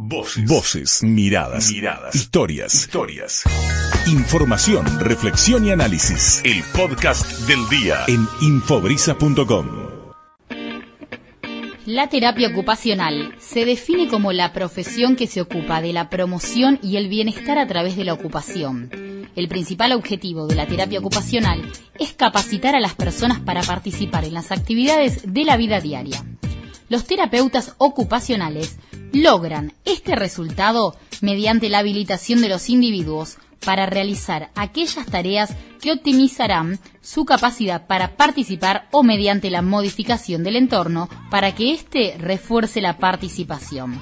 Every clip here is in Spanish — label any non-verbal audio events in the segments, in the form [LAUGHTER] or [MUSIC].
Voces. Voces, miradas, miradas, historias, historias. Información, reflexión y análisis. El podcast del día en infobrisa.com. La terapia ocupacional se define como la profesión que se ocupa de la promoción y el bienestar a través de la ocupación. El principal objetivo de la terapia ocupacional es capacitar a las personas para participar en las actividades de la vida diaria. Los terapeutas ocupacionales logran este resultado mediante la habilitación de los individuos para realizar aquellas tareas que optimizarán su capacidad para participar o mediante la modificación del entorno para que éste refuerce la participación.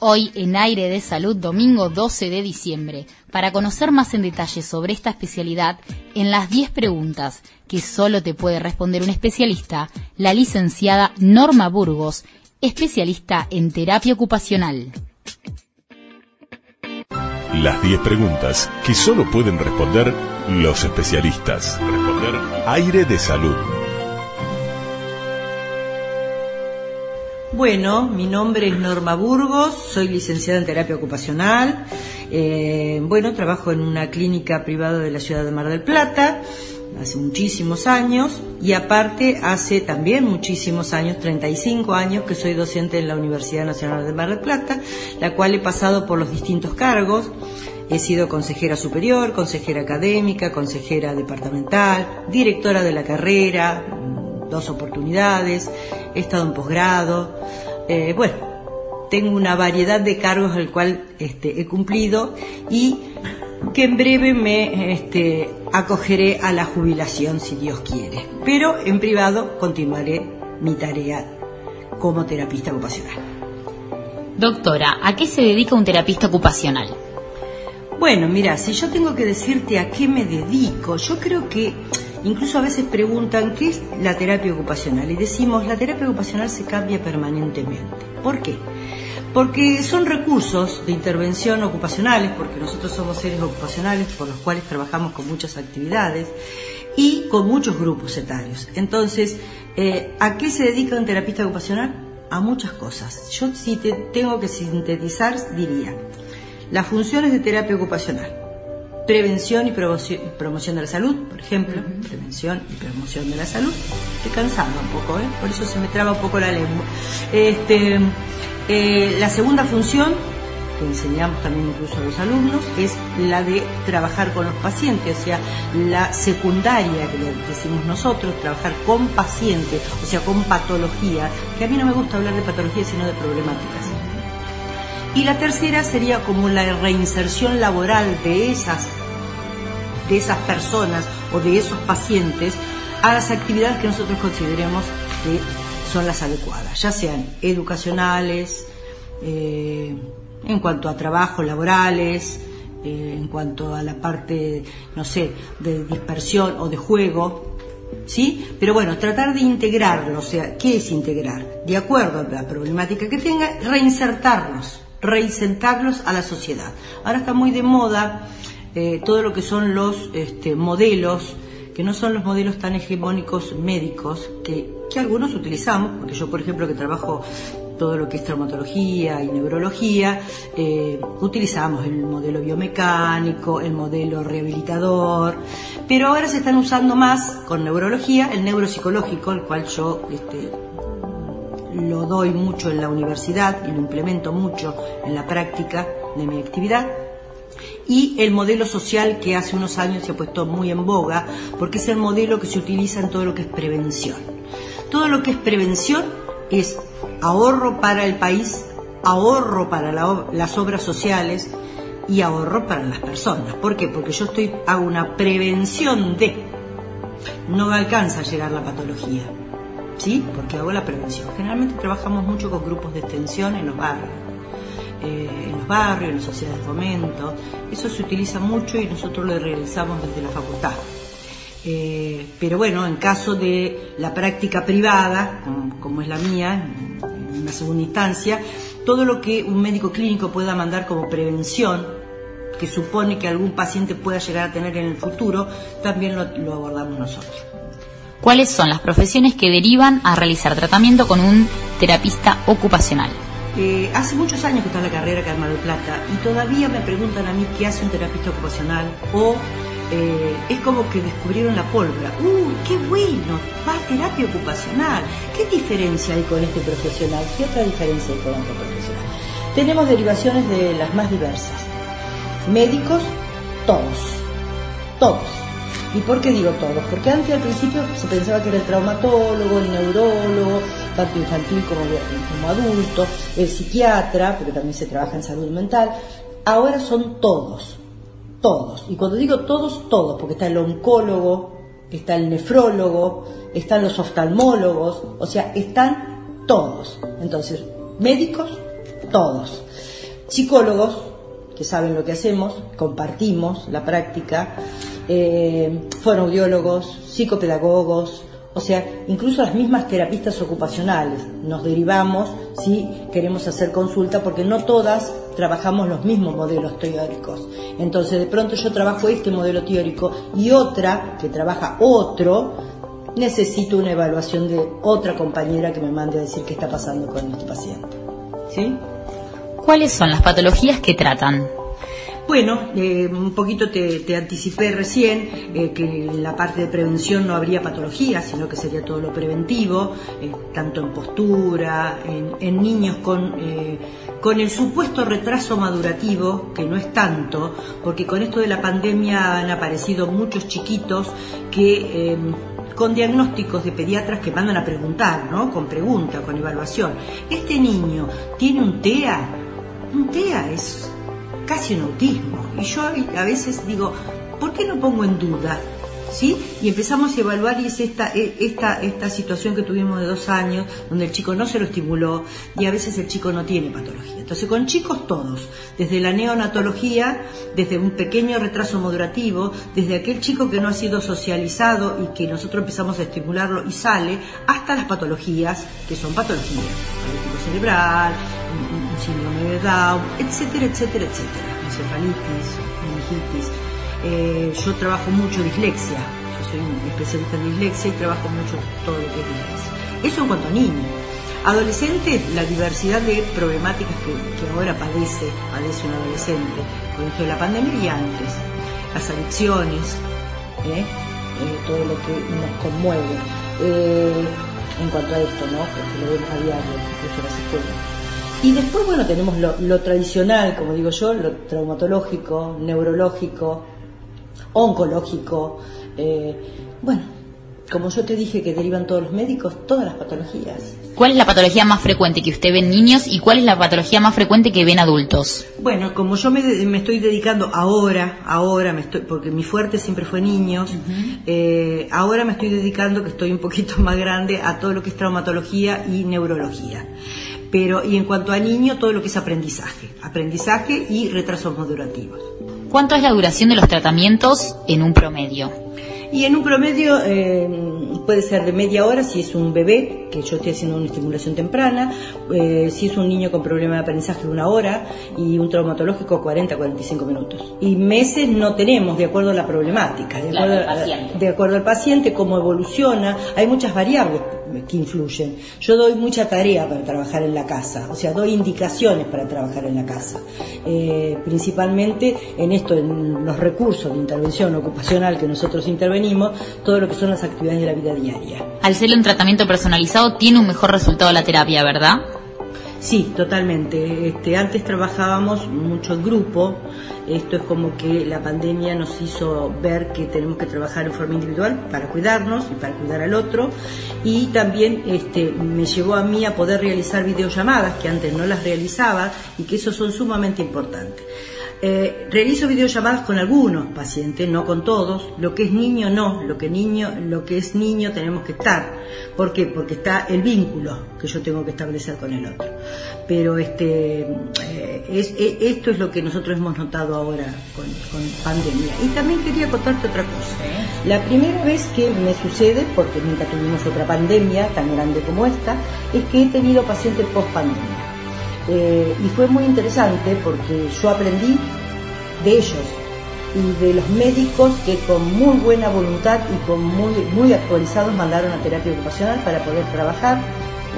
Hoy en Aire de Salud, domingo 12 de diciembre, para conocer más en detalle sobre esta especialidad, en las 10 preguntas que solo te puede responder un especialista, la licenciada Norma Burgos especialista en terapia ocupacional. Las 10 preguntas que solo pueden responder los especialistas. Responder aire de salud. Bueno, mi nombre es Norma Burgos, soy licenciada en terapia ocupacional. Eh, bueno, trabajo en una clínica privada de la ciudad de Mar del Plata hace muchísimos años y aparte hace también muchísimos años, 35 años, que soy docente en la Universidad Nacional de Mar del Plata, la cual he pasado por los distintos cargos. He sido consejera superior, consejera académica, consejera departamental, directora de la carrera, dos oportunidades, he estado en posgrado. Eh, bueno, tengo una variedad de cargos al cual este, he cumplido y que en breve me este, acogeré a la jubilación si Dios quiere. Pero en privado continuaré mi tarea como terapista ocupacional. Doctora, ¿a qué se dedica un terapista ocupacional? Bueno, mira, si yo tengo que decirte a qué me dedico, yo creo que incluso a veces preguntan qué es la terapia ocupacional y decimos la terapia ocupacional se cambia permanentemente. ¿Por qué? porque son recursos de intervención ocupacionales, porque nosotros somos seres ocupacionales por los cuales trabajamos con muchas actividades y con muchos grupos etarios. Entonces, eh, ¿a qué se dedica un terapista ocupacional? A muchas cosas. Yo si te tengo que sintetizar diría, las funciones de terapia ocupacional, prevención y promoción de la salud, por ejemplo, prevención y promoción de la salud. Estoy cansando un poco, ¿eh? por eso se me traba un poco la lengua. Este, eh, la segunda función, que enseñamos también incluso a los alumnos, es la de trabajar con los pacientes, o sea, la secundaria que le decimos nosotros, trabajar con pacientes, o sea, con patología, que a mí no me gusta hablar de patología, sino de problemáticas. Y la tercera sería como la reinserción laboral de esas, de esas personas o de esos pacientes a las actividades que nosotros consideremos que son las adecuadas, ya sean educacionales, eh, en cuanto a trabajos laborales, eh, en cuanto a la parte, no sé, de dispersión o de juego, ¿sí? Pero bueno, tratar de integrarlo, o sea, ¿qué es integrar? De acuerdo a la problemática que tenga, reinsertarlos, reinsertarlos a la sociedad. Ahora está muy de moda eh, todo lo que son los este, modelos, que no son los modelos tan hegemónicos médicos, que algunos utilizamos, porque yo por ejemplo que trabajo todo lo que es traumatología y neurología, eh, utilizamos el modelo biomecánico, el modelo rehabilitador, pero ahora se están usando más con neurología el neuropsicológico, el cual yo este, lo doy mucho en la universidad y lo implemento mucho en la práctica de mi actividad y el modelo social que hace unos años se ha puesto muy en boga porque es el modelo que se utiliza en todo lo que es prevención. Todo lo que es prevención es ahorro para el país, ahorro para las obras sociales y ahorro para las personas. ¿Por qué? Porque yo estoy hago una prevención de no me alcanza a llegar la patología. ¿Sí? Porque hago la prevención. Generalmente trabajamos mucho con grupos de extensión en los barrios. Eh, en los barrios, en las sociedades de fomento. Eso se utiliza mucho y nosotros lo realizamos desde la facultad. Eh, pero bueno, en caso de la práctica privada, como, es la mía, en una segunda instancia, todo lo que un médico clínico pueda mandar como prevención, que supone que algún paciente pueda llegar a tener en el futuro, también lo abordamos nosotros. ¿Cuáles son las profesiones que derivan a realizar tratamiento con un terapista ocupacional? Eh, hace muchos años que está la carrera acá en Mar del Plata y todavía me preguntan a mí qué hace un terapista ocupacional o eh, es como que descubrieron la pólvora. ¡Uh, qué bueno! Va a terapia ocupacional. ¿Qué diferencia hay con este profesional? ¿Qué otra diferencia hay con otro profesional? Tenemos derivaciones de las más diversas. Médicos, todos. Todos. ¿Y por qué digo todos? Porque antes al principio se pensaba que era el traumatólogo, el neurólogo, tanto infantil como, como adulto, el psiquiatra, porque también se trabaja en salud mental. Ahora son todos, todos. Y cuando digo todos, todos, porque está el oncólogo, está el nefrólogo, están los oftalmólogos, o sea, están todos. Entonces, médicos, todos. Psicólogos, que saben lo que hacemos, compartimos la práctica, eh, fonoaudiólogos, psicopedagogos, o sea, incluso las mismas terapistas ocupacionales. Nos derivamos si queremos hacer consulta porque no todas trabajamos los mismos modelos teóricos. Entonces, de pronto yo trabajo este modelo teórico y otra que trabaja otro, necesito una evaluación de otra compañera que me mande a decir qué está pasando con este paciente. ¿Sí? ¿Cuáles son las patologías que tratan? Bueno, eh, un poquito te, anticipé recién eh, que en la parte de prevención no habría patología, sino que sería todo lo preventivo, eh, tanto en postura, en, niños con, con el supuesto retraso madurativo, que no es tanto, porque con esto de la pandemia han aparecido muchos chiquitos que con diagnósticos de pediatras que mandan a preguntar, ¿no? Con pregunta, con evaluación. ¿Este niño tiene un TEA? Un TEA es casi un autismo. Y yo a veces digo, ¿por qué no pongo en duda? ¿Sí? Y empezamos a evaluar y es esta, e, esta, esta situación que tuvimos de dos años, donde el chico no se lo estimuló y a veces el chico no tiene patología. Entonces, con chicos todos, desde la neonatología, desde un pequeño retraso madurativo, desde aquel chico que no ha sido socializado y que nosotros empezamos a estimularlo y sale, hasta las patologías, que son patologías, paralítico cerebral, síndrome de Down, etcétera, etcétera, etcétera, encefalitis, meningitis. Eh, yo trabajo mucho dislexia, yo soy un especialista en dislexia y trabajo mucho todo lo que es dislexia. Eso en cuanto a niños. Adolescente, la diversidad de problemáticas que, ahora padece, padece un adolescente con esto de la pandemia y antes, las adicciones, ¿eh? Eh, todo lo que nos conmueve. en cuanto a esto, ¿no? Porque lo vemos a diario, incluso en las escuelas. Y después, bueno, tenemos lo, tradicional, como digo yo, lo traumatológico, neurológico, oncológico. Eh, bueno, como yo te dije que derivan todos los médicos, todas las patologías. ¿Cuál es la patología más frecuente que usted ve en niños y cuál es la patología más frecuente que ven adultos? Bueno, como yo me, estoy dedicando ahora, ahora me estoy, porque mi fuerte siempre fue niños, eh, ahora me estoy dedicando, que estoy un poquito [LAUGHS] más grande, a todo lo que es traumatología y neurología pero y en cuanto a niño todo lo que es aprendizaje, aprendizaje y retrasos modulativos. ¿Cuánto es la duración de los tratamientos en un promedio? Y en un promedio eh, puede ser de media hora si es un bebé, que yo estoy haciendo una estimulación temprana, eh, si es un niño con problema de aprendizaje una hora y un traumatológico 40-45 minutos. Y meses no tenemos de acuerdo a la problemática, de, acuerdo, de acuerdo al paciente, cómo evoluciona, hay muchas variables que influyen. Yo doy mucha tarea para trabajar en la casa, o sea, doy indicaciones para trabajar en la casa, eh, principalmente en esto, en los recursos de intervención ocupacional que nosotros intervenimos, todo lo que son las actividades de la vida diaria. Al ser un tratamiento personalizado, tiene un mejor resultado la terapia, ¿verdad? Sí, totalmente. Este, antes trabajábamos mucho en grupo. Esto es como que la pandemia nos hizo ver que tenemos que trabajar en forma individual para cuidarnos y para cuidar al otro. Y también este, me llevó a mí a poder realizar videollamadas que antes no las realizaba y que eso son sumamente importantes. Eh, realizo videollamadas con algunos pacientes, no con todos. Lo que es niño no, lo que niño, lo que es niño tenemos que estar. ¿Por qué? Porque está el vínculo que yo tengo que establecer con el otro. Pero este, eh, eh, esto es lo que nosotros hemos notado ahora con, pandemia. Y también quería contarte otra cosa. La primera vez que me sucede, porque nunca tuvimos otra pandemia tan grande como esta, es que he tenido pacientes post pandemia. Eh, y fue muy interesante porque yo aprendí de ellos y de los médicos que con muy buena voluntad y con muy, muy actualizados mandaron a terapia ocupacional para poder trabajar.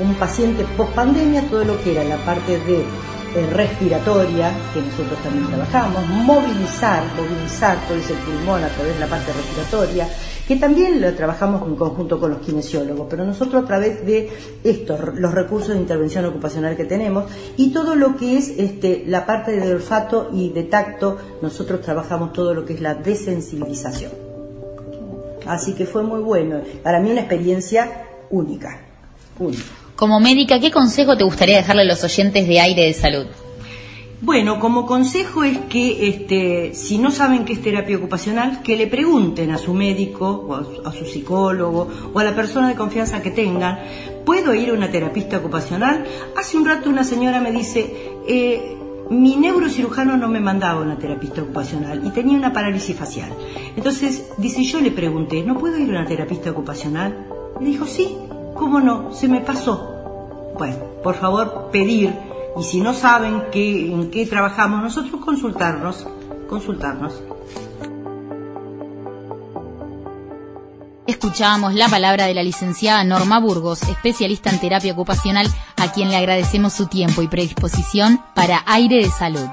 Un paciente post pandemia, todo lo que era la parte de eh, respiratoria, que nosotros también trabajamos, movilizar, movilizar todo ese pulmón a través de la parte respiratoria, que también lo trabajamos en conjunto con los kinesiólogos, pero nosotros a través de estos, los recursos de intervención ocupacional que tenemos y todo lo que es este, la parte de olfato y de tacto, nosotros trabajamos todo lo que es la desensibilización. Así que fue muy bueno, para mí una experiencia única, única. Como médica, ¿qué consejo te gustaría dejarle a los oyentes de aire de salud? Bueno, como consejo es que este, si no saben qué es terapia ocupacional, que le pregunten a su médico o a su, psicólogo o a la persona de confianza que tengan, ¿puedo ir a una terapista ocupacional? Hace un rato una señora me dice, eh, mi neurocirujano no me mandaba una terapista ocupacional y tenía una parálisis facial. Entonces, dice, yo le pregunté, ¿no puedo ir a una terapista ocupacional? Le dijo, sí, ¿cómo no? Se me pasó. Bueno, por favor, pedir, y si no saben qué, en qué trabajamos nosotros, consultarnos, consultarnos. Escuchábamos la palabra de la licenciada Norma Burgos, especialista en terapia ocupacional, a quien le agradecemos su tiempo y predisposición para Aire de Salud.